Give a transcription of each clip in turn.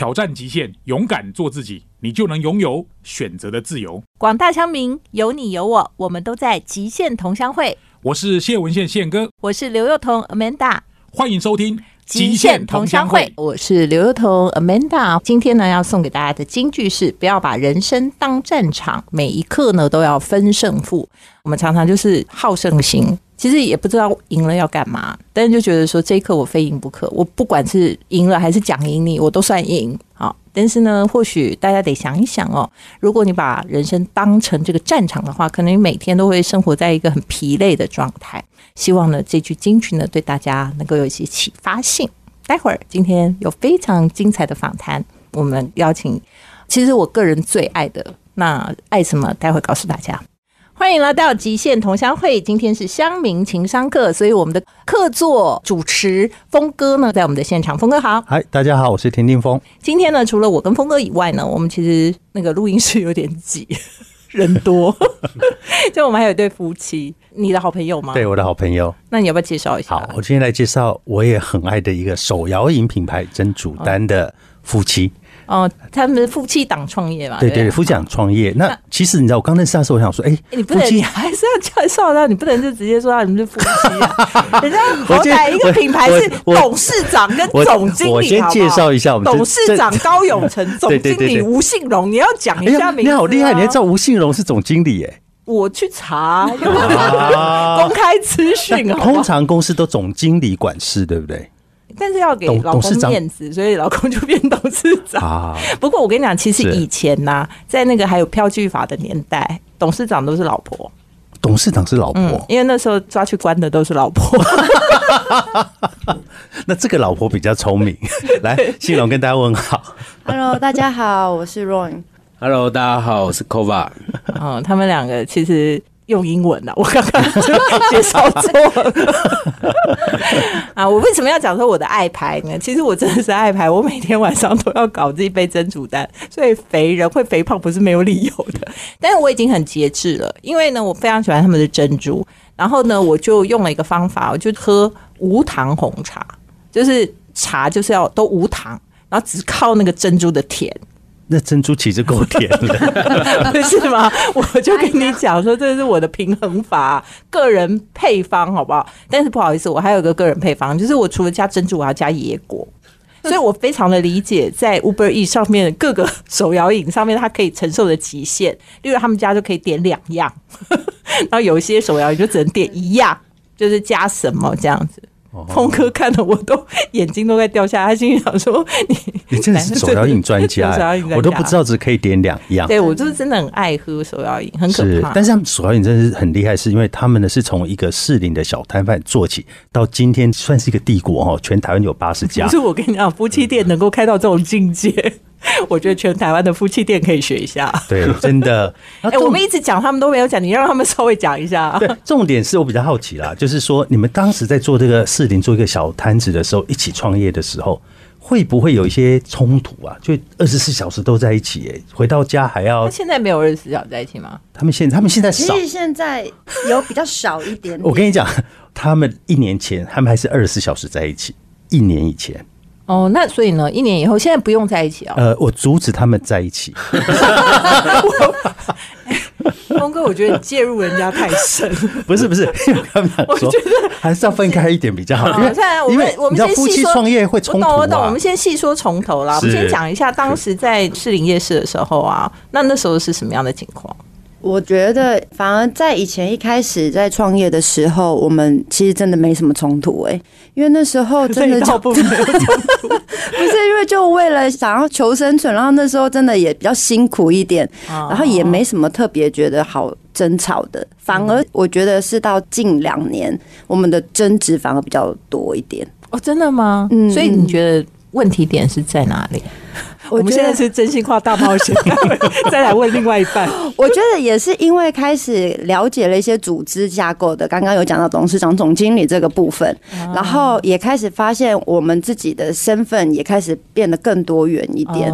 挑战极限，勇敢做自己，你就能拥有选择的自由。广大乡民，有你有我，我们都在极限同乡会。我是谢文宪宪哥，我是刘幼彤 Amanda，欢迎收听《极限同乡会》。我是刘幼彤 Amanda，今天呢要送给大家的金句是：不要把人生当战场，每一刻呢都要分胜负。我们常常就是好胜心。其实也不知道赢了要干嘛，但是就觉得说这一刻我非赢不可。我不管是赢了还是讲赢你，我都算赢。好，但是呢，或许大家得想一想哦，如果你把人生当成这个战场的话，可能你每天都会生活在一个很疲累的状态。希望呢，这句金句呢，对大家能够有一些启发性。待会儿今天有非常精彩的访谈，我们邀请，其实我个人最爱的那爱什么，待会告诉大家。欢迎来到极限同乡会，今天是乡民情商课，所以我们的客座主持峰哥呢，在我们的现场。峰哥好，嗨，大家好，我是田定峰。今天呢，除了我跟峰哥以外呢，我们其实那个录音室有点挤，人多，就我们还有一对夫妻，你的好朋友吗？对，我的好朋友。那你要不要介绍一下？好，我今天来介绍我也很爱的一个手摇饮品牌真主丹的夫妻。哦，他们夫妻档创业嘛？对对，夫妻档创业。那其实你知道，我刚认识他时候，我想说，哎，你不能，你还是要介绍他，你不能就直接说他们是夫妻啊。人家好歹一个品牌是董事长跟总经理，我先介绍一下我们董事长高永成，总经理吴信荣，你要讲一下名字。你好厉害，你还知道吴信荣是总经理？哎，我去查，公开资讯。通常公司都总经理管事，对不对？但是要给老公面子，所以老公就变董事长。不过我跟你讲，其实以前呢，在那个还有票据法的年代，董事长都是老婆。董事长是老婆，因为那时候抓去关的都是老婆。那这个老婆比较聪明。来，信龙跟大家问好。Hello，大家好，我是 Roy。Hello，大家好，我是 Kova。哦，他们两个其实。用英文啊，我刚刚介绍错了 啊！我为什么要讲说我的爱牌呢？其实我真的是爱牌，我每天晚上都要搞这一杯珍珠丹，所以肥人会肥胖不是没有理由的。但是我已经很节制了，因为呢，我非常喜欢他们的珍珠，然后呢，我就用了一个方法，我就喝无糖红茶，就是茶就是要都无糖，然后只靠那个珍珠的甜。那珍珠其实够甜的，是吗？我就跟你讲说，这是我的平衡法，个人配方，好不好？但是不好意思，我还有个个人配方，就是我除了加珍珠，我要加野果。所以我非常的理解，在 Uber E 上面各个手摇饮上面，它可以承受的极限。例如他们家就可以点两样，然后有一些手摇饮就只能点一样，就是加什么这样子。峰哥看的我都眼睛都在掉下，他心里想说：“ 你你真的是手摇饮专家，我都不知道只可以点两样。”对我就是真的很爱喝手摇饮，很可怕。但是他们手摇饮真的是很厉害，是因为他们呢是从一个适龄的小摊贩做起，到今天算是一个帝国哦，全台湾有八十家。不是我跟你讲，夫妻店能够开到这种境界。我觉得全台湾的夫妻店可以学一下。对，真的。哎，我们一直讲，他们都没有讲，你让他们稍微讲一下。对，重点是我比较好奇啦，就是说你们当时在做这个四零做一个小摊子的时候，一起创业的时候，会不会有一些冲突啊？就二十四小时都在一起，哎，回到家还要。现在没有二十四小时在一起吗？他们现他们现在少，现在有比较少一点。我跟你讲，他们一年前他们还是二十四小时在一起，一年以前。哦，那所以呢，一年以后现在不用在一起哦？呃，我阻止他们在一起。峰哥，我觉得你介入人家太深。不 是不是，我觉得还是要分开一点比较好。因为我们我们先夫妻创业会冲突我懂，我们先细说从头啦。我们先讲一下当时在士林夜市的时候啊，那那时候是什么样的情况？我觉得反而在以前一开始在创业的时候，我们其实真的没什么冲突哎，因为那时候 真的就 不是因为就为了想要求生存，然后那时候真的也比较辛苦一点，然后也没什么特别觉得好争吵的，反而我觉得是到近两年，我们的争执反而比较多一点。哦，真的吗？嗯，所以你觉得问题点是在哪里？我们现在是真心话大冒险，再来问另外一半。我觉得也是因为开始了解了一些组织架构的，刚刚有讲到董事长、总经理这个部分，然后也开始发现我们自己的身份也开始变得更多元一点。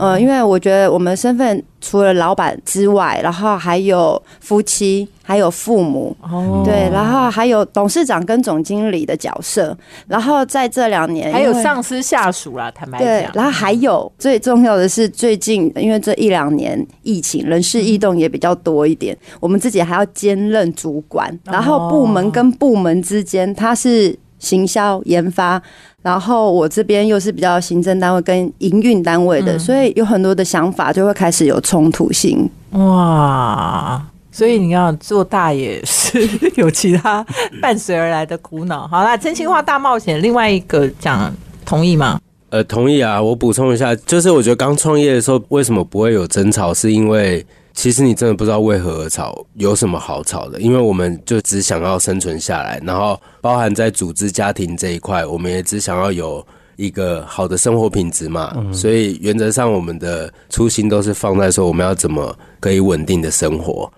嗯，因为我觉得我们身份除了老板之外，然后还有夫妻。还有父母，哦对，然后还有董事长跟总经理的角色，然后在这两年还有上司下属啦，坦白对讲，，然后还有最重要的是，最近因为这一两年疫情，人事异动也比较多一点，我们自己还要兼任主管，然后部门跟部门之间，他是行销研发，然后我这边又是比较行政单位跟营运单位的，所以有很多的想法就会开始有冲突性。哇！所以你要做大也是 有其他伴随而来的苦恼。好啦，真心话大冒险，另外一个讲同意吗？呃，同意啊。我补充一下，就是我觉得刚创业的时候，为什么不会有争吵，是因为其实你真的不知道为何而吵，有什么好吵的？因为我们就只想要生存下来，然后包含在组织家庭这一块，我们也只想要有一个好的生活品质嘛。所以原则上，我们的初心都是放在说我们要怎么可以稳定的生活。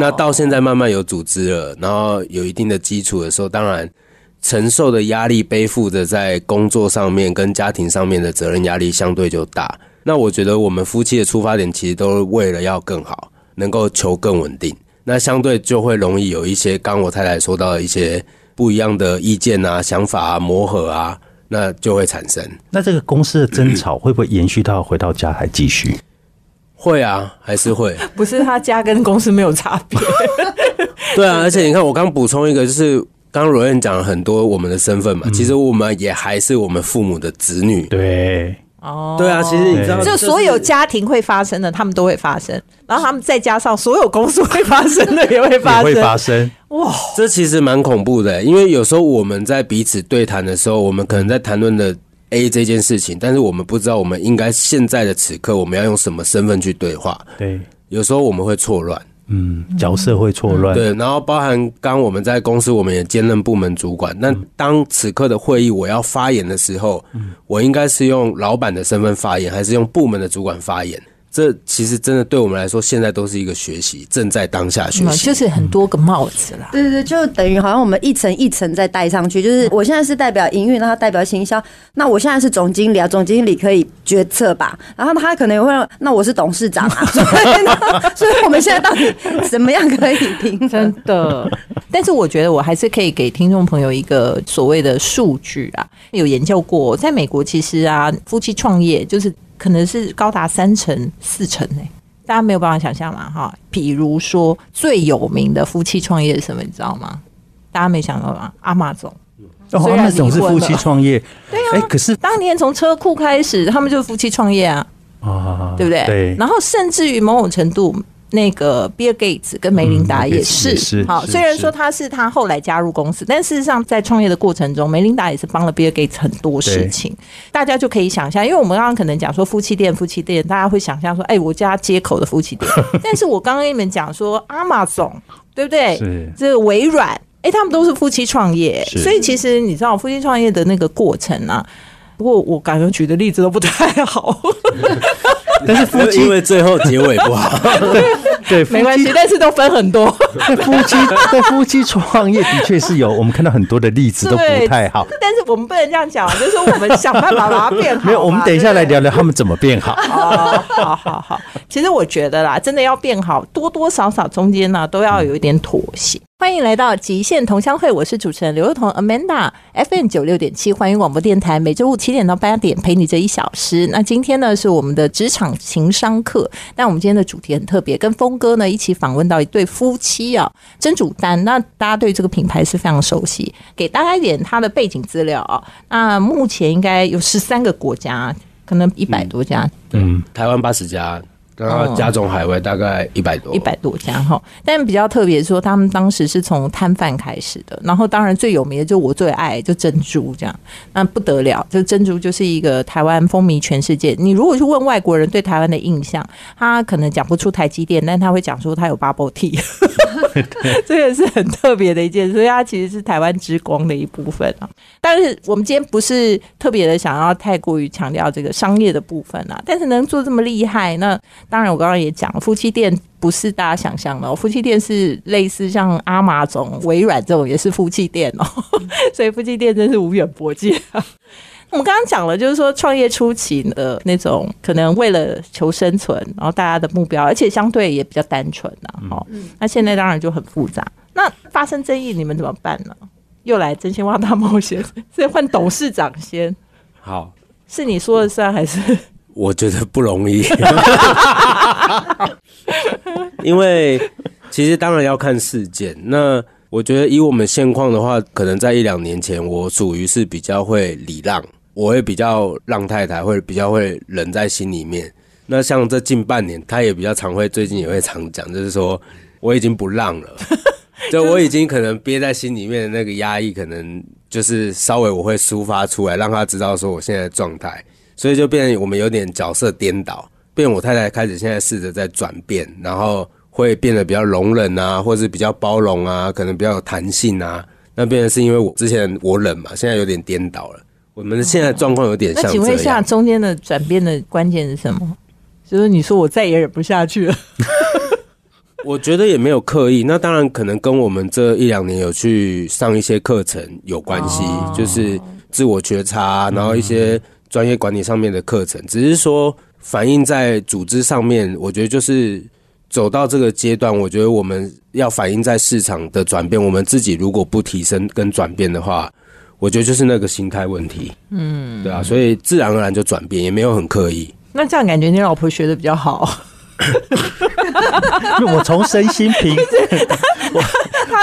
那到现在慢慢有组织了，然后有一定的基础的时候，当然承受的压力、背负着在工作上面跟家庭上面的责任压力相对就大。那我觉得我们夫妻的出发点其实都是为了要更好，能够求更稳定。那相对就会容易有一些刚我太太说到的一些不一样的意见啊、想法啊、磨合啊，那就会产生。那这个公司的争吵会不会延续到回到家还继续？会啊，还是会。不是他家跟公司没有差别，对啊，而且你看，我刚补充一个，就是刚刚罗燕讲了很多我们的身份嘛，其实我们也还是我们父母的子女。对，哦，对啊，其实你知道，就所有家庭会发生的，他们都会发生，然后他们再加上所有公司会发生的也会发生，也会发生。哇。这其实蛮恐怖的，因为有时候我们在彼此对谈的时候，我们可能在谈论的 A 这件事情，但是我们不知道我们应该现在的此刻我们要用什么身份去对话，对，有时候我们会错乱。嗯，角色会错乱。对，然后包含刚我们在公司，我们也兼任部门主管。那当此刻的会议我要发言的时候，我应该是用老板的身份发言，还是用部门的主管发言？这其实真的对我们来说，现在都是一个学习，正在当下学习。嗯就是很多个帽子啦。对对对，就等于好像我们一层一层在戴上去，就是我现在是代表营运，然后代表行销，那我现在是总经理啊，总经理可以决策吧，然后他可能也会，那我是董事长啊，所以呢，所以我们现在到底怎么样可以平衡？真的，但是我觉得我还是可以给听众朋友一个所谓的数据啊，有研究过，在美国其实啊，夫妻创业就是可能是高达三成、四成呢、大家没有办法想象嘛，哈。比如说最有名的夫妻创业是什么，你知道吗？大家没想到吧？阿玛总。哦，虽然那种是夫妻创业，对啊。哎，可是当年从车库开始，他们就是夫妻创业啊，啊，对不对？对。然后甚至于某种程度，那个比尔盖茨跟梅琳达嗯也是。好，是虽然说他是他后来加入公司，但事实上在创业的过程中，梅琳达也是帮了比尔盖茨很多事情。大家就可以想象，因为我们刚刚可能讲说夫妻店，夫妻店，大家会想象说，哎，我家街口的夫妻店。但是我刚刚跟你们讲说，阿玛总，对不对？是这个微软，哎，他们都是夫妻创业，所以其实你知道夫妻创业的那个过程啊。不过我感觉举的例子都不太好，但是夫妻因为最后结尾不好，对夫没关系，但是都分很多。在夫妻在夫妻创业的确是有，我们看到很多的例子都不太好。但是我们不能这样讲，就是说我们想办法把它变好。没有，我们等一下来聊聊他们怎么变好。哦，好好好。其实我觉得啦，真的要变好，多多少少中间呢都要有一点妥协。欢迎来到极限同乡会，我是主持人刘幼彤 Amanda FM 九六点七欢迎广播电台，每周五七点到八点陪你这一小时。那今天呢是我们的职场情商课，那我们今天的主题很特别，跟峰哥呢一起访问到一对夫妻啊，真主丹。那大家对这个品牌是非常熟悉，给大家一点他的背景资料啊。那目前应该有十三个国家，可能一百多家嗯，台湾八十家，然后加总海外大概一百多，一百多家哈，但比较特别说，他们当时是从摊贩开始的，然后当然最有名的就我最爱就珍珠这样，那不得了，就珍珠就是一个台湾风靡全世界。你如果去问外国人对台湾的印象，他可能讲不出台积电，但他会讲说他有 bubble tea，这个是很特别的一件，所以它其实是台湾之光的一部分啊。但是我们今天不是特别的想要太过于强调这个商业的部分啊，但是能做这么厉害，那当然我刚刚也讲了，夫妻店不是大家想象的、哦，夫妻店是类似像阿玛总、微软这种也是夫妻店哦，所以夫妻店真是无远博界啊。我们刚刚讲了，就是说创业初期的那种，可能为了求生存，然后大家的目标，而且相对也比较单纯呐。好，那现在当然就很复杂。那发生争议，你们怎么办呢？又来真心话大冒险，是换董事长先？好，是你说了算还是？我觉得不容易，因为其实当然要看事件。那我觉得以我们现况的话，可能在一两年前，我属于是比较会礼让，我会比较让太太，会比较会忍在心里面。那像这近半年，他也比较常会，最近也会常讲，就是说我已经不让了。就我已经可能憋在心里面的那个压抑，可能就是稍微我会抒发出来，让他知道说我现在的状态，所以就变成我们有点角色颠倒，变我太太开始现在试着在转变，然后会变得比较容忍啊，或是比较包容啊，可能比较有弹性啊。那变成是因为我之前我冷嘛，现在有点颠倒了。我们现在状况有点像。那请问一下，中间的转变的关键是什么？就是你说我再也忍不下去了。我觉得也没有刻意，那当然可能跟我们这一两年有去上一些课程有关系，就是自我觉察，然后一些专业管理上面的课程。只是说反映在组织上面，我觉得就是走到这个阶段，我觉得我们要反映在市场的转变，我们自己如果不提升跟转变的话，我觉得就是那个心态问题。嗯，对啊，所以自然而然就转变，也没有很刻意。那这样感觉你老婆学的比较好。我从身心平，我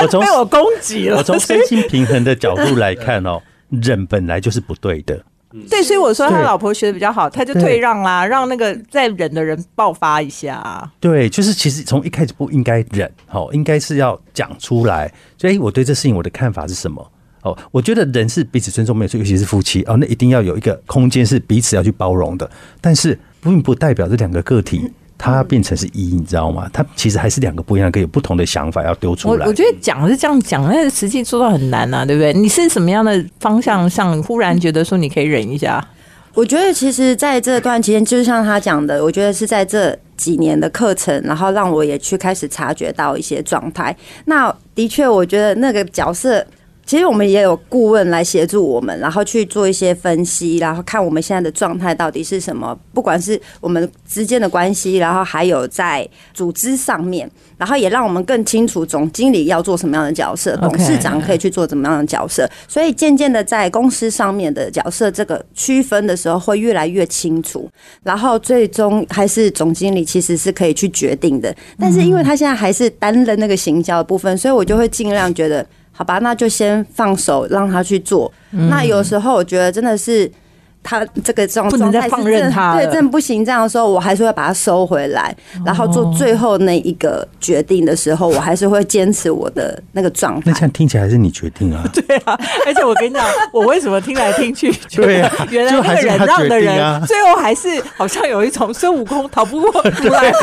我从被我攻击了。我从身心平衡的角度来看哦，忍本来就是不对的。对，所以我说他老婆学的比较好，他就退让啦，让那个在忍的人爆发一下。对，就是其实从一开始不应该忍，哦，应该是要讲出来。所以我对这事情我的看法是什么？哦，我觉得人是彼此尊重，没有错，尤其是夫妻哦，那一定要有一个空间是彼此要去包容的。但是并不代表这两个个体。它变成是一，你知道吗？它其实还是两个不一样，可以有不同的想法要丢出来。我我觉得讲是这样讲，但是实际做到很难啊，对不对？你是什么样的方向上忽然觉得说你可以忍一下？我觉得其实在这段期间，就像他讲的，我觉得是在这几年的课程，然后让我也去开始察觉到一些状态。那的确，我觉得那个角色。其实我们也有顾问来协助我们，然后去做一些分析，然后看我们现在的状态到底是什么。不管是我们之间的关系，然后还有在组织上面，然后也让我们更清楚总经理要做什么样的角色，董事长可以去做怎么样的角色。所以渐渐的在公司上面的角色这个区分的时候会越来越清楚。然后最终还是总经理其实是可以去决定的，但是因为他现在还是担任那个行销的部分，所以我就会尽量觉得。好吧，那就先放手让他去做。那有时候我觉得真的是。他这个状状态放任他，对，真不行。这样的时候，我还是会把它收回来，然后做最后那一个决定的时候，我还是会坚持我的那个状态。那这样听起来还是你决定啊？对啊，而且我跟你讲，我为什么听来听去，对啊，原来那个忍让的人，最后还是好像有一种孙悟空逃不过如来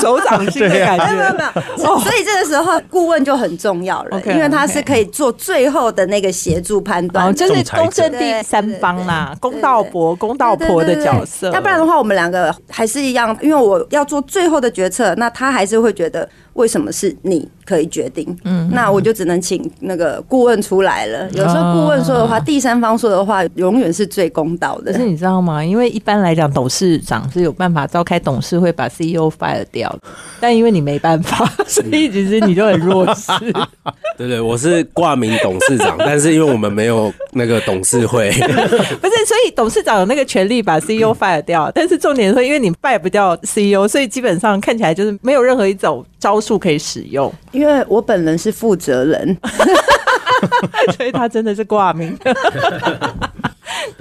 手掌心的感觉。没有没有，所以这个时候顾问就很重要了，因为他是可以做最后的那个协助判断，就是公正第三方啦，公道。婆公道婆的角色，要不然的话，我们两个还是一样，因为我要做最后的决策，那他还是会觉得。为什么是你可以决定？嗯，那我就只能请那个顾问出来了。有时候顾问说的话，第三方说的话，永远是最公道的。可是你知道吗？因为一般来讲，董事长是有办法召开董事会把 CEO fire 掉，但因为你没办法，所以其实你就很弱势。对对，我是挂名董事长，但是因为我们没有那个董事会，不是，所以董事长有那个权利把 CEO fire 掉。但是重点说，因为你 fire 不掉 CEO，所以基本上看起来就是没有任何一种招。数可以使用，因为我本人是负责人，所以他真的是挂名。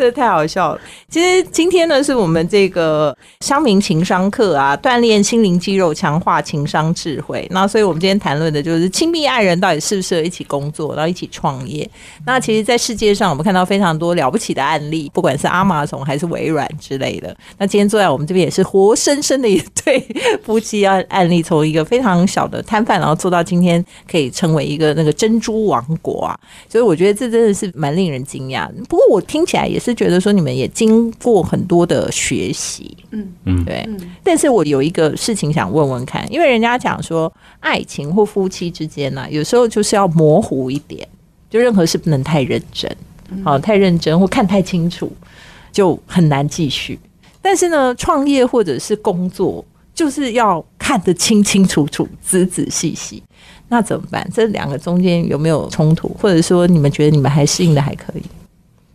这太好笑了。其实今天呢，是我们这个乡民情商课啊，锻炼心灵肌肉，强化情商智慧。那所以我们今天谈论的就是亲密爱人到底适不适合一起工作，然后一起创业。那其实，在世界上，我们看到非常多了不起的案例，不管是阿玛总还是微软之类的。那今天坐在我们这边也是活生生的一 对夫妻案案例，从一个非常小的摊贩，然后做到今天可以成为一个那个珍珠王国啊。所以我觉得这真的是蛮令人惊讶。不过我听起来也是觉得说，你们也经过很多的学习，嗯嗯，对。但是我有一个事情想问问看，因为人家讲说，爱情或夫妻之间呢，有时候就是要模糊一点，就任何事不能太认真，好，太认真或看太清楚。就很难继续。但是呢，创业或者是工作，就是要看得清清楚楚、仔仔细细。那怎么办？这两个中间有没有冲突？或者说，你们觉得你们还适应的还可以？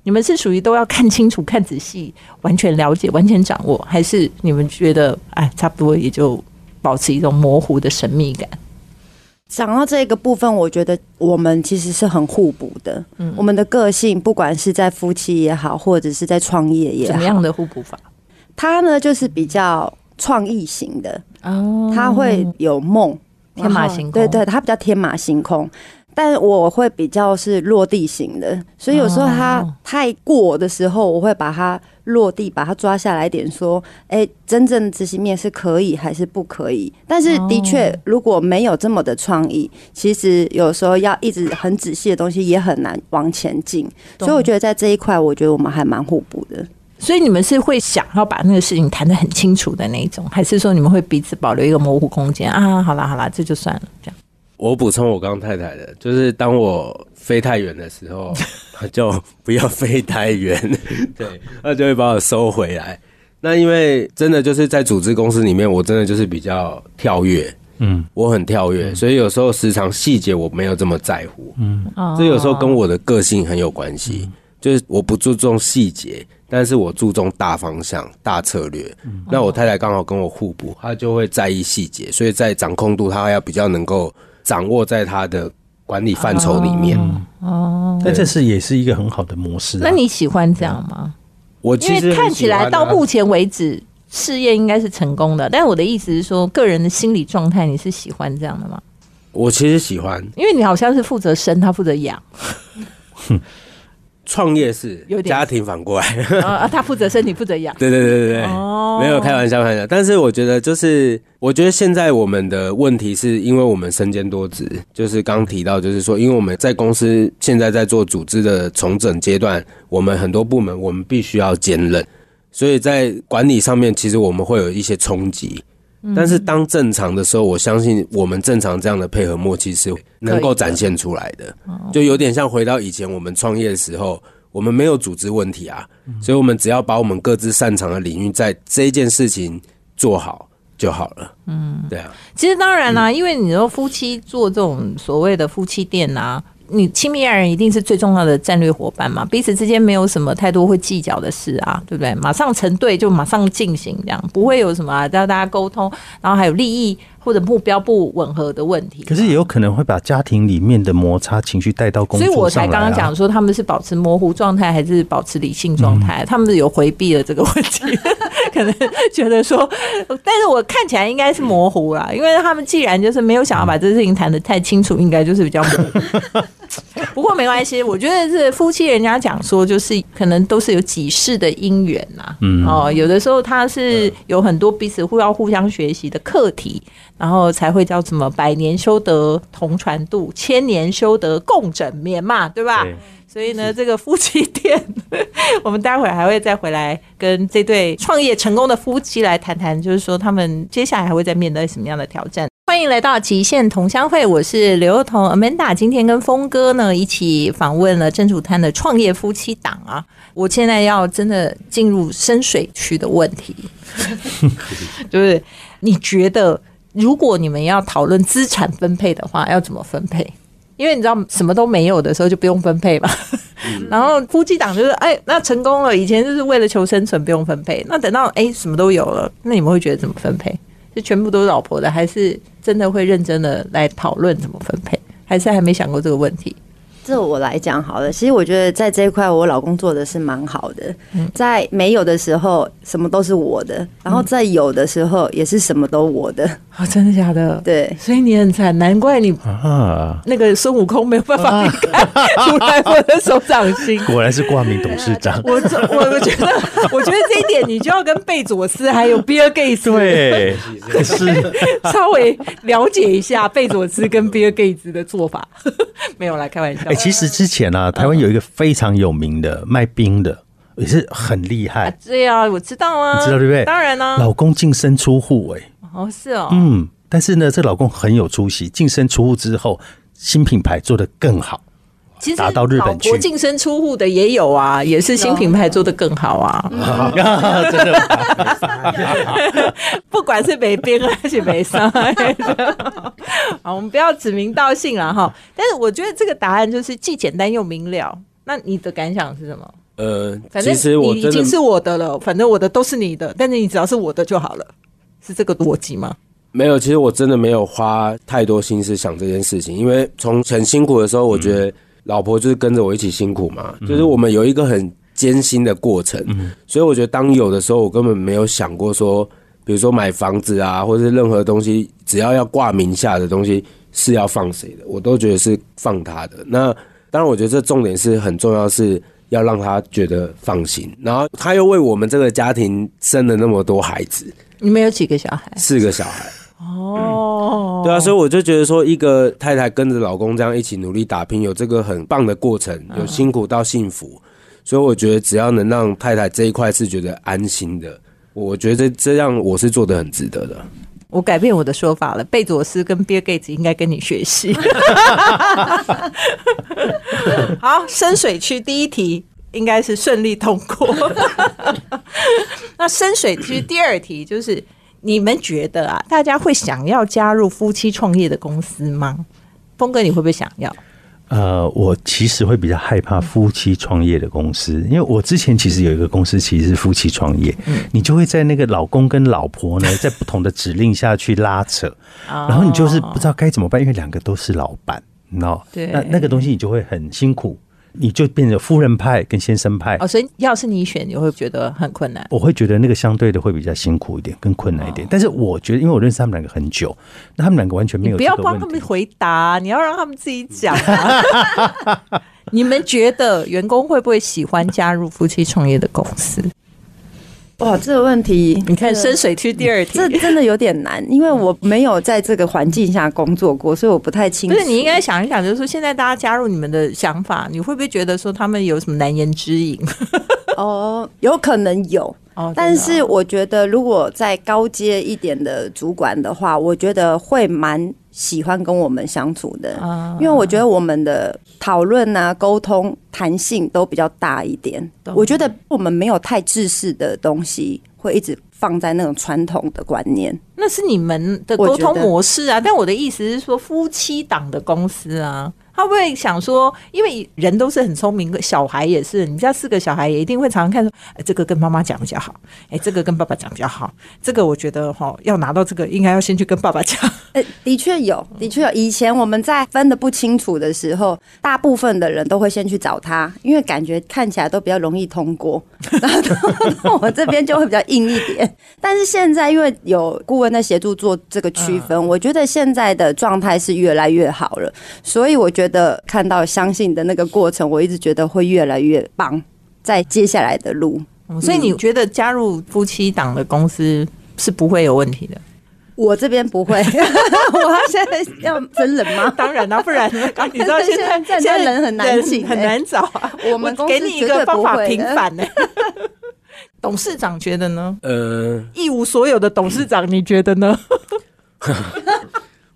你们是属于都要看清楚、看仔细、完全了解、完全掌握，还是你们觉得哎，差不多也就保持一种模糊的神秘感？讲到这个部分，我觉得我们其实是很互补的。嗯，我们的个性，不管是在夫妻也好，或者是在创业也好，怎么样的互补法？他呢，就是比较创意型的哦，他会有梦。天马行空，对对，他比较天马行空，但我会比较是落地型的，所以有时候他太过的时候，我会把它落地，把它抓下来点，说，哎，真正执行面是可以还是不可以？但是的确，如果没有这么的创意，其实有时候要一直很仔细的东西也很难往前进。所以我觉得在这一块，我觉得我们还蛮互补的。所以你们是会想要把那个事情谈得很清楚的那一种，还是说你们会彼此保留一个模糊空间啊？好啦好啦，这就算了。这样，我补充我刚太太的，就是当我飞太远的时候，就不要飞太远，对，他就会把我收回来。那因为真的就是在组织公司里面，我真的就是比较跳跃，嗯，我很跳跃，所以有时候时常细节我没有这么在乎，嗯，这有时候跟我的个性很有关系，就是我不注重细节。但是我注重大方向、大策略。那我太太刚好跟我互补，她就会在意细节，所以在掌控度，她要比较能够掌握在他的管理范畴里面。哦，那这是也是一个很好的模式。那你喜欢这样吗？我其实看起来到目前为止事业应该是成功的，但我的意思是说，个人的心理状态，你是喜欢这样的吗？我其实喜欢，因为你好像是负责生，他负责养。创业是有点家庭反过来啊，他负责生，你负责养。对对对对对，没有开玩笑开玩笑。但是我觉得，就是我觉得现在我们的问题是因为我们身兼多职，就是刚提到，就是说，因为我们在公司现在在做组织的重整阶段，我们很多部门我们必须要兼任，所以在管理上面其实我们会有一些冲击。但是当正常的时候，我相信我们正常这样的配合默契是能够展现出来的，就有点像回到以前我们创业的时候，我们没有组织问题啊，所以我们只要把我们各自擅长的领域在这件事情做好就好了。嗯，对啊。其实当然啦，因为你说夫妻做这种所谓的夫妻店啊。你亲密爱人一定是最重要的战略伙伴嘛，彼此之间没有什么太多会计较的事啊，对不对？马上成对就马上进行，这样不会有什么啊，要大家沟通，然后还有利益。或者目标不吻合的问题，可是也有可能会把家庭里面的摩擦情绪带到工作所以我才刚刚讲说他们是保持模糊状态还是保持理性状态，他们是有回避了这个问题，可能觉得说，但是我看起来应该是模糊啦，因为他们既然就是没有想要把这事情谈得太清楚，应该就是比较模糊。不过没关系，我觉得是夫妻，人家讲说就是可能都是有几世的姻缘呐，嗯哦，有的时候他是有很多彼此互要互相学习的课题。然后才会叫什么百年修得同船渡，千年修得共枕眠嘛，对吧？所以呢，这个夫妻店，我们待会儿还会再回来跟这对创业成功的夫妻来谈谈，就是说他们接下来还会再面对什么样的挑战。欢迎来到极限同乡会，我是刘彤 Amanda，今天跟峰哥呢一起访问了珍珠滩的创业夫妻档啊。我现在要真的进入深水区的问题，就是你觉得？如果你们要讨论资产分配的话，要怎么分配？因为你知道什么都没有的时候就不用分配嘛。然后夫妻档就是哎，那成功了，以前就是为了求生存不用分配。那等到哎什么都有了，那你们会觉得怎么分配？是全部都是老婆的，还是真的会认真的来讨论怎么分配？还是还没想过这个问题？这我来讲好了，其实我觉得在这一块，我老公做的是蛮好的。在没有的时候，什么都是我的；然后在有的时候，也是什么都我的。啊，真的假的？对，所以你很惨，难怪你啊，那个孙悟空没有办法离开如来佛的手掌心。果然是挂名董事长。我我我觉得，我觉得这一点你就要跟贝佐斯还有比尔盖茨对 是稍微了解一下贝佐斯跟比尔盖茨的做法。没有来开玩笑。其实之前呢，台湾有一个非常有名的卖冰的，也是很厉害。对啊，我知道啊，你知道对不对？当然啦，老公净身出户哎。哦，是哦。嗯，但是呢，这老公很有出息，净身出户之后，新品牌做得更好。其实打到日本去净身出户的也有啊，也是新品牌做的更好啊。真的 不管是北边还是北上，好，我们不要指名道姓了哈。但是我觉得这个答案就是既简单又明了。那你的感想是什么？呃，反正其实我已经是我的了，反正我的都是你的，但是你只要是我的就好了，是这个逻辑吗？没有，其实我真的没有花太多心思想这件事情，因为从很辛苦的时候，我觉得老婆就是跟着我一起辛苦嘛，就是我们有一个很艰辛的过程，所以我觉得当有的时候，我根本没有想过说，比如说买房子啊，或者是任何东西，只要要挂名下的东西是要放谁的，我都觉得是放他的。那当然，我觉得这重点是很重要，是要让他觉得放心，然后他又为我们这个家庭生了那么多孩子，你们有几个小孩？四个小孩。哦，对啊，所以我就觉得说，一个太太跟着老公这样一起努力打拼，有这个很棒的过程，有辛苦到幸福，所以我觉得只要能让太太这一块是觉得安心的，我觉得这样我是做的很值得的。我改变我的说法了，贝佐斯跟比尔盖茨应该跟你学习。好，深水区第一题应该是顺利通过。那深水区第二题就是，你们觉得啊，大家会想要加入夫妻创业的公司吗？峰哥，你会不会想要？呃，我其实会比较害怕夫妻创业的公司，因为我之前其实有一个公司其实是夫妻创业，你就会在那个老公跟老婆呢，在不同的指令下去拉扯，然后你就是不知道该怎么办，因为两个都是老板，你知道，对那那个东西你就会很辛苦，你就变成夫人派跟先生派哦，。所以要是你选，你会觉得很困难。我会觉得那个相对的会比较辛苦一点，更困难一点。但是我觉得，因为我认识他们两个很久，那他们两个完全没有不要帮他们回答，你要让他们自己讲、啊。你们觉得员工会不会喜欢加入夫妻创业的公司？哇，这个问题你看深水区第二题，这真的有点难，因为我没有在这个环境下工作过，所以我不太清楚。不是你应该想一想，就是说现在大家加入你们的想法，你会不会觉得说他们有什么难言之隐？哦，有可能有，哦但是我觉得如果在高阶一点的主管的话，我觉得会蛮喜欢跟我们相处的，啊因为我觉得我们的讨论啊、沟通弹性都比较大一点。我觉得我们没有太制式的东西，会一直放在那种传统的观念。那是你们的沟通模式啊。但我的意思是说，夫妻档的公司啊，他会不会想说，因为人都是很聪明，小孩也是，你家四个小孩也一定会常常看说，哎，这个跟妈妈讲比较好，哎，这个跟爸爸讲比较好，这个我觉得哈，要拿到这个应该要先去跟爸爸讲。呃，的确有，的确有。以前我们在分的不清楚的时候，大部分的人都会先去找他，因为感觉看起来都比较容易通过。然后到我这边就会比较硬一点。但是现在因为有顾问在协助做这个区分，我觉得现在的状态是越来越好了。所以我觉得看到相信的那个过程，我一直觉得会越来越棒，在接下来的路。所以你觉得加入夫妻档的公司是不会有问题的？我这边不会，我现在要真人吗？当然啦、不然呢 你知道现在现在人很难请人很难找啊。我们公司给你一个方法不平反呢、董事长觉得呢？呃，一无所有的董事长，你觉得呢？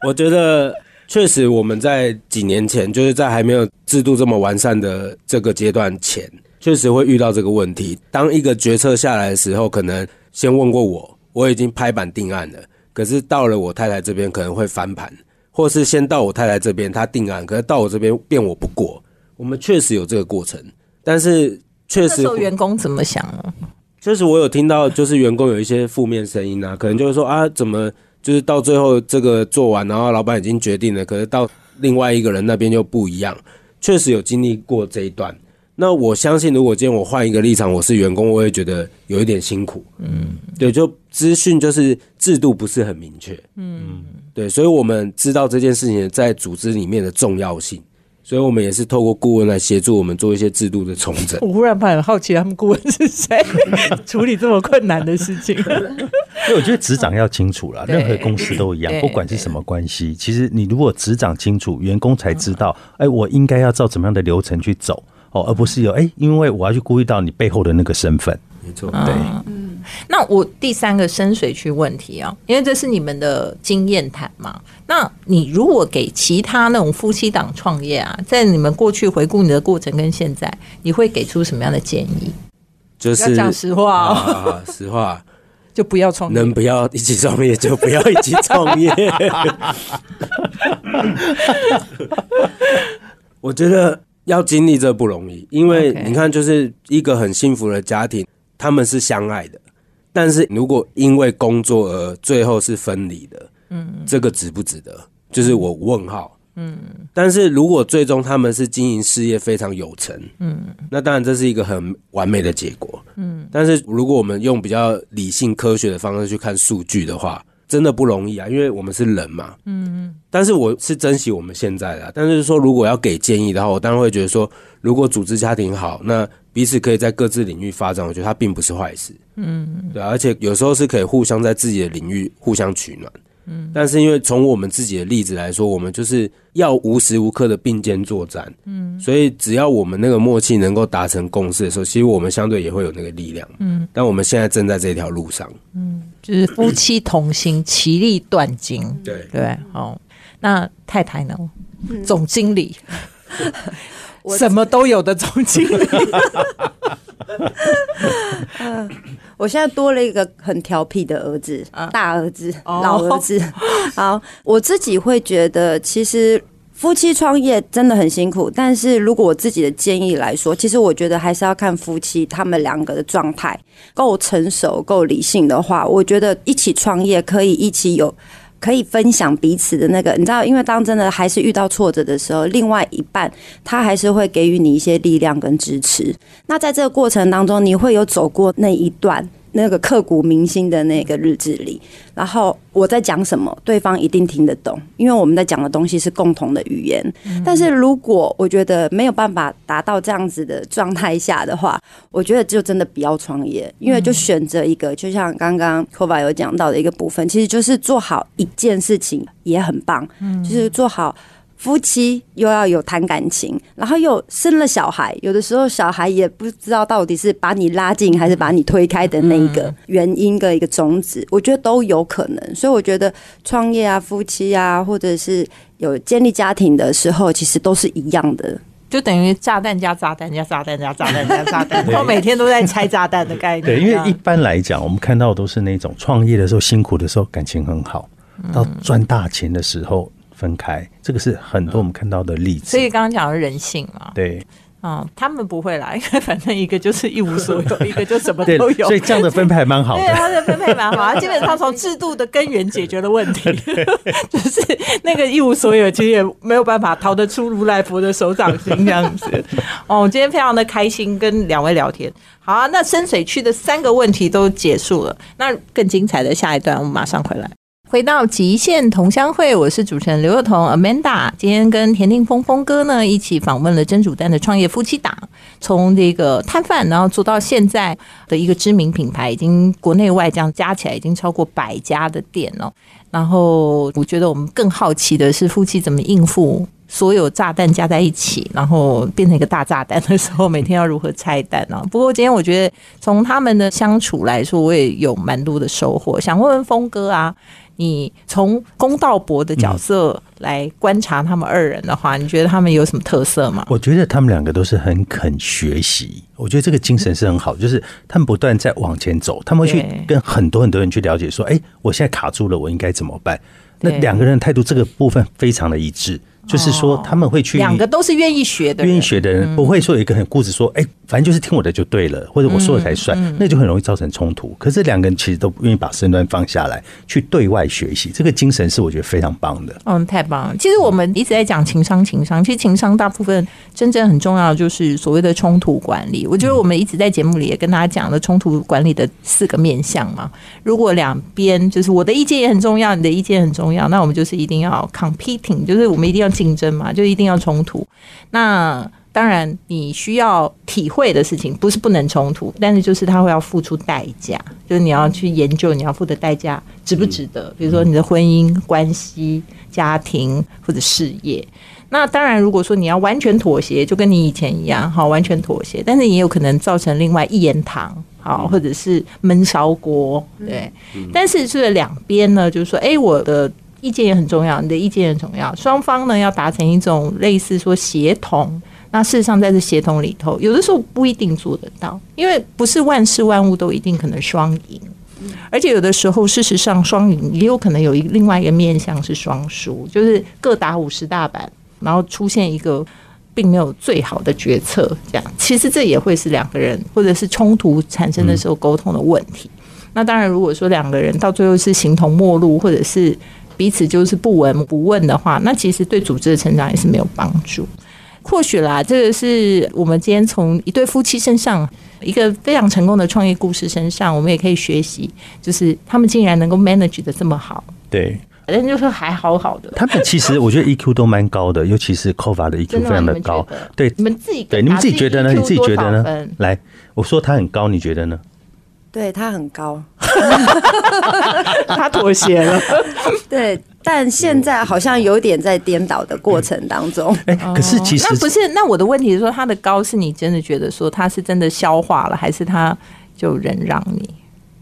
我觉得确实我们在几年前，就是在还没有制度这么完善的这个阶段前，确实会遇到这个问题。当一个决策下来的时候，可能先问过我，我已经拍板定案了，可是到了我太太这边可能会翻盘，或是先到我太太这边她定案，可是到我这边变我不过。我们确实有这个过程，但是确实员工怎么想呢？确实，我有听到，就是员工有一些负面声音啊，可能就是说啊，怎么就是到最后这个做完，然后老板已经决定了，可是到另外一个人那边就不一样。确实有经历过这一段。那我相信，如果今天我换一个立场，我是员工，我也觉得有一点辛苦。嗯，对，就资讯就是制度不是很明确。嗯，对，所以我们知道这件事情在组织里面的重要性，所以我们也是透过顾问来协助我们做一些制度的重整。我忽然很好奇，他们顾问是谁处理这么困难的事情？所以我觉得职掌要清楚了，任何公司都一样，不管是什么关系，其实你如果职掌清楚，员工才知道，哎，我应该要照怎么样的流程去走哦，而不是有哎，因为我要去顾虑到你背后的那个身份。没错。对，那我第三个深水区问题啊，因为这是你们的经验谈嘛。那你如果给其他那种夫妻档创业啊，在你们过去回顾你的过程跟现在，你会给出什么样的建议？就是讲实话哦，啊，实话，就不要创业。能不要一起创业就不要一起创业。我觉得要经历这不容易，因为你看，就是一个很幸福的家庭，他们是相爱的，但是如果因为工作而最后是分离的，嗯，这个值不值得？就是我问号。嗯，但是如果最终他们是经营事业非常有成，嗯，那当然这是一个很完美的结果。嗯，但是如果我们用比较理性科学的方式去看数据的话，真的不容易啊，因为我们是人嘛。嗯，但是我是珍惜我们现在的、但是说如果要给建议的话，我当然会觉得说，如果组织家庭好，那彼此可以在各自领域发展，我觉得它并不是坏事。嗯，对啊、而且有时候是可以互相在自己的领域互相取暖。嗯，但是因为从我们自己的例子来说，我们就是要无时无刻的并肩作战。嗯，所以只要我们那个默契能够达成共识的时候，其实我们相对也会有那个力量。嗯，但我们现在正在这条路上。嗯就是夫妻同心，其利断金。对，对，好，那太太呢？总经理，什么都有的总经理。我现在多了一个很调皮的儿子，大儿子、哦老儿子。好，我自己会觉得，其实夫妻创业真的很辛苦。但是如果我自己的建议来说，其实我觉得还是要看夫妻他们两个的状态够成熟、够理性的话，我觉得一起创业可以一起有。可以分享彼此的那个，你知道，因为当真的还是遇到挫折的时候，另外一半他还是会给予你一些力量跟支持。那在这个过程当中，你会有走过那一段那个刻骨铭心的那个日子里，然后我在讲什么，对方一定听得懂，因为我们在讲的东西是共同的语言。但是如果我觉得没有办法达到这样子的状态下的话，我觉得就真的不要创业，因为就选择一个，就像刚刚 Kova 有讲到的一个部分，其实就是做好一件事情也很棒，就是做好。夫妻又要有谈感情，然后又生了小孩，有的时候小孩也不知道到底是把你拉近还是把你推开的那一个原因的一个种子，我觉得都有可能。所以我觉得创业啊、夫妻啊，或者是有建立家庭的时候，其实都是一样的。就等于炸弹加炸弹加炸弹加炸弹加炸弹，然后每天都在拆炸弹的概念。对，因为一般来讲，我们看到都是那种创业的时候辛苦的时候感情很好，到赚大钱的时候分开，这个是很多我们看到的例子。所以刚刚讲的人性嘛，对嗯，他们不会啦，因 为反正一个就是一无所有，一个就什么都，有。所以这样的分配蛮好对，他的分配蛮好，他基本上从制度的根源解决了问题，就是那个一无所有，其实也没有办法逃得出如来佛的手掌心这样子。哦，今天非常的开心跟两位聊天。好啊，那深水区的三个问题都结束了，那更精彩的下一段我们马上回来。回到极限同乡会，我是主持人刘幼彤 Amanda。今天跟田定峰峰哥呢一起访问了真主丹的创业夫妻档，从这个摊贩，然后做到现在的一个知名品牌，已经国内外这样加起来已经超过百家的店了。然后我觉得我们更好奇的是，夫妻怎么应付所有炸弹加在一起，然后变成一个大炸弹的时候，每天要如何拆弹呢、不过今天我觉得从他们的相处来说，我也有蛮多的收获。想问问峰哥啊，你从公道伯的角色来观察他们二人的话，你觉得他们有什么特色吗？我觉得他们两个都是很肯学习，我觉得这个精神是很好，就是他们不断在往前走，他们会去跟很多很多人去了解，说，哎，我现在卡住了，我应该怎么办？那两个人的态度这个部分非常的一致，就是说他们会去两个都是愿意学的，愿意学的人不会说有一个很固执说，哎、反正就是听我的就对了，或者我说的才算，嗯那就很容易造成冲突。可是两个人其实都不愿意把身段放下来，去对外学习，这个精神是我觉得非常棒的。嗯，太棒了！其实我们一直在讲情商，情商，其实情商大部分真正很重要的就是所谓的冲突管理。我觉得我们一直在节目里也跟大家讲了冲突管理的四个面向嘛。如果两边就是我的意见也很重要，你的意见很重要，那我们就是一定要 competing，就是我们一定要竞争嘛，就一定要冲突。那当然，你需要体会的事情不是不能冲突，但是就是他会要付出代价，就是你要去研究你要付的代价值不值得。比如说你的婚姻关系、家庭或者事业。那当然，如果说你要完全妥协，就跟你以前一样，好，完全妥协，但是也有可能造成另外一言堂，好，或者是焖烧锅，对。但是这两边呢，就是说，哎，我的意见也很重要，你的意见也很重要，双方呢要达成一种类似说协同。那事实上，在这协同里头，有的时候不一定做得到，因为不是万事万物都一定可能双赢。而且有的时候，事实上双赢也有可能有一另外一个面向是双输，就是各打五十大板，然后出现一个并没有最好的决策。这样，其实这也会是两个人或者是冲突产生的时候沟通的问题。那当然，如果说两个人到最后是形同陌路，或者是彼此就是不闻不问的话，那其实对组织的成长也是没有帮助。或许啦，这个是我们今天从一对夫妻身上，一个非常成功的创业故事身上，我们也可以学习，就是他们竟然能够 manage 的这么好。对，反正就是还好好的。他们其实我觉得 EQ 都蛮高的，尤其是 Kova 的 EQ 非常的高。对，你们自己对你们自己觉得呢？你自己觉得呢？来，我说他很高，你觉得呢？对他很高，他妥协了。对，但现在好像有点在颠倒的过程当中。哎，可是其实那不是。那我的问题是说，他的高是你真的觉得说他是真的消化了，还是他就忍让你？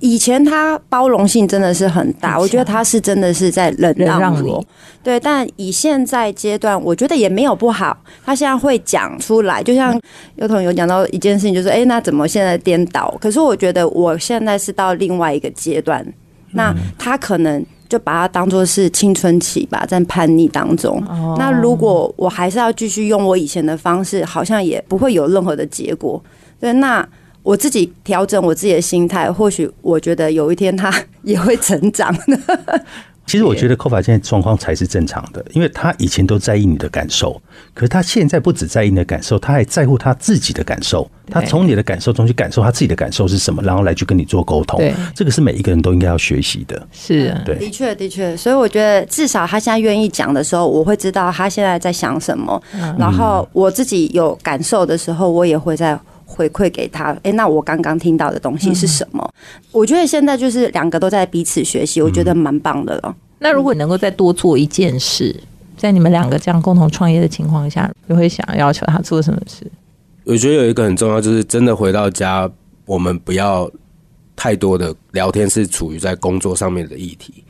以前他包容性真的是很大，我觉得他是真的是在忍让你。对，但以现在阶段，我觉得也没有不好。他现在会讲出来，就像有同有讲到一件事情，就是哎，那怎么现在颠倒？可是我觉得我现在是到另外一个阶段，那他可能就把它当做是青春期吧，在叛逆当中。那如果我还是要继续用我以前的方式，好像也不会有任何的结果。对，那。我自己调整我自己的心态，或许我觉得有一天他 也会成长的。其实我觉得 f a 现在状况才是正常的，因为他以前都在意你的感受，可是他现在不只在意你的感受，他还在乎他自己的感受。他从你的感受中去感受他自己的感受是什么，然后来去跟你做沟通。这个是每一个人都应该要学习的。是，对，的确的确。所以我觉得至少他现在愿意讲的时候，我会知道他现在在想什么。然后我自己有感受的时候，我也会在。回馈给他，哎，那我刚刚听到的东西是什么？我觉得现在就是两个都在彼此学习，我觉得蛮棒的了。那如果能够再多做一件事，在你们两个这样共同创业的情况下，你会想要求他做什么事？我觉得有一个很重要，就是真的回到家，我们不要太多的聊天是处于在工作上面的议题，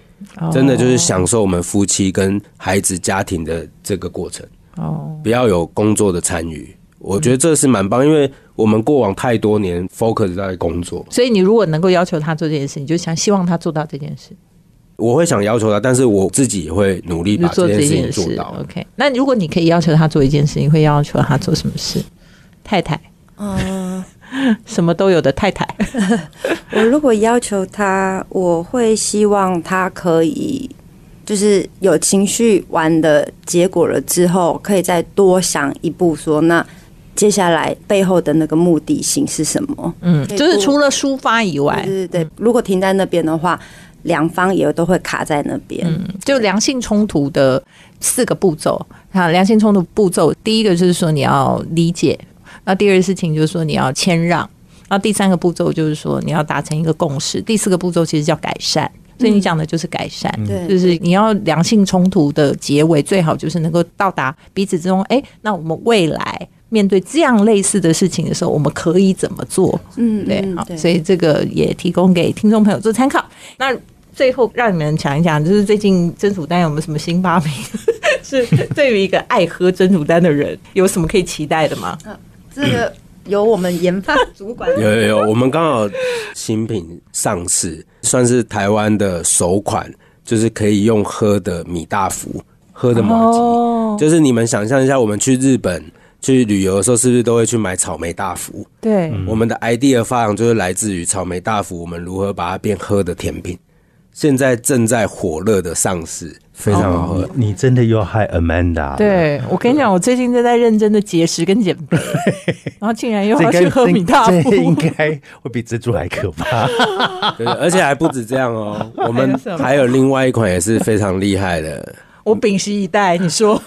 真的就是享受我们夫妻跟孩子家庭的这个过程哦，不要有工作的参与。我觉得这是蛮棒，因为我们过往太多年 focus 在工作，所以你如果能够要求他做这件事，你就想希望他做到这件事。我会想要求他，但是我自己也会努力把这件事情做到。OK，那如果你可以要求他做一件事，你会要求他做什么事？太太，嗯，什么都有的太太。我如果要求他，我会希望他可以。就是有情绪完的结果了之后，可以再多想一步，说那接下来背后的那个目的性是什么？嗯，就是除了抒发以外，对对对。如果停在那边的话，两方也都会卡在那边。嗯，就良性冲突的四个步骤啊，良性冲突步骤，第一个就是说你要理解，那第二个事情就是说你要谦让，然后第三个步骤就是说你要达成一个共识，第四个步骤其实叫改善。所以你讲的就是改善，就是你要良性冲突的结尾，最好就是能够到达彼此之中。哎，那我们未来面对这样类似的事情的时候，我们可以怎么做？嗯，对，好，所以这个也提供给听众朋友做参考。那最后让你们讲一讲，就是最近蒸煮丹有没有什么新发明？是对于一个爱喝蒸煮丹的人，有什么可以期待的吗？这个。由我们研发主管有有有，我们刚好新品上市，算是台湾的首款，就是可以用喝的米大福，喝的马吉，就是你们想象一下，我们去日本去旅游的时候，是不是都会去买草莓大福？对，我们的 idea 发扬就是来自于草莓大福，我们如何把它变喝的甜品。现在正在火热的上市，非常好喝。你真的又害 Amanda？对我跟你讲，我最近正在认真的节食跟减肥，然后竟然又要去喝米大福，应该会比蜘蛛还可怕。对，而且还不止这样哦，我们还有另外一款也是非常厉害的。我屏息以待，你说。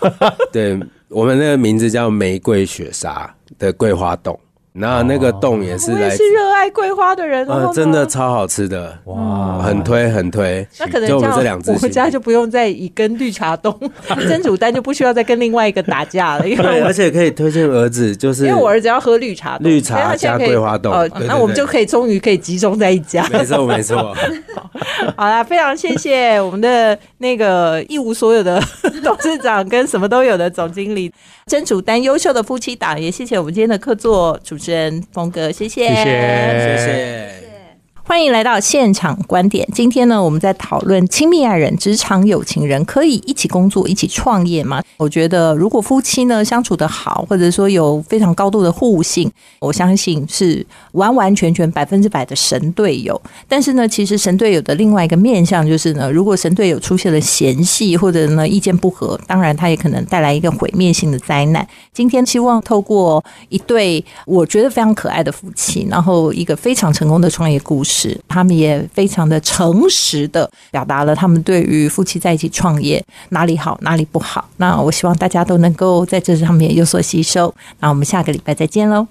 对我们那个名字叫玫瑰雪沙的桂花冻。那那个洞也是我也来是热爱桂花的人，然后呃，真的超好吃的，哇，很推很推。那可能就我们这两只我家就不用再以跟绿茶冻蒸煮蛋就不需要再跟另外一个打架了，因为对，而且可以推荐儿子，就是因为我儿子要喝绿茶，绿茶加桂花冻那我们就可以终于可以集中在一家。没错 没错，好啦，非常谢谢我们的那个一无所有的董事长跟什么都有的总经理，蒸煮丹优秀的夫妻档，也谢谢我们今天的客座主持人峰哥，谢谢，谢谢谢谢。欢迎来到现场观点。今天呢，我们在讨论亲密爱人、职场有情人可以一起工作、一起创业吗？我觉得，如果夫妻呢相处的好，或者说有非常高度的互信，我相信是完完全全百分之百的神队友。但是呢，其实神队友的另外一个面向就是呢，如果神队友出现了嫌隙或者呢意见不合，当然他也可能带来一个毁灭性的灾难。今天希望透过一对我觉得非常可爱的夫妻，然后一个非常成功的创业故事他们也非常的诚实的表达了他们对于夫妻在一起创业哪里好哪里不好。那我希望大家都能够在这上面有所吸收。那我们下个礼拜再见喽。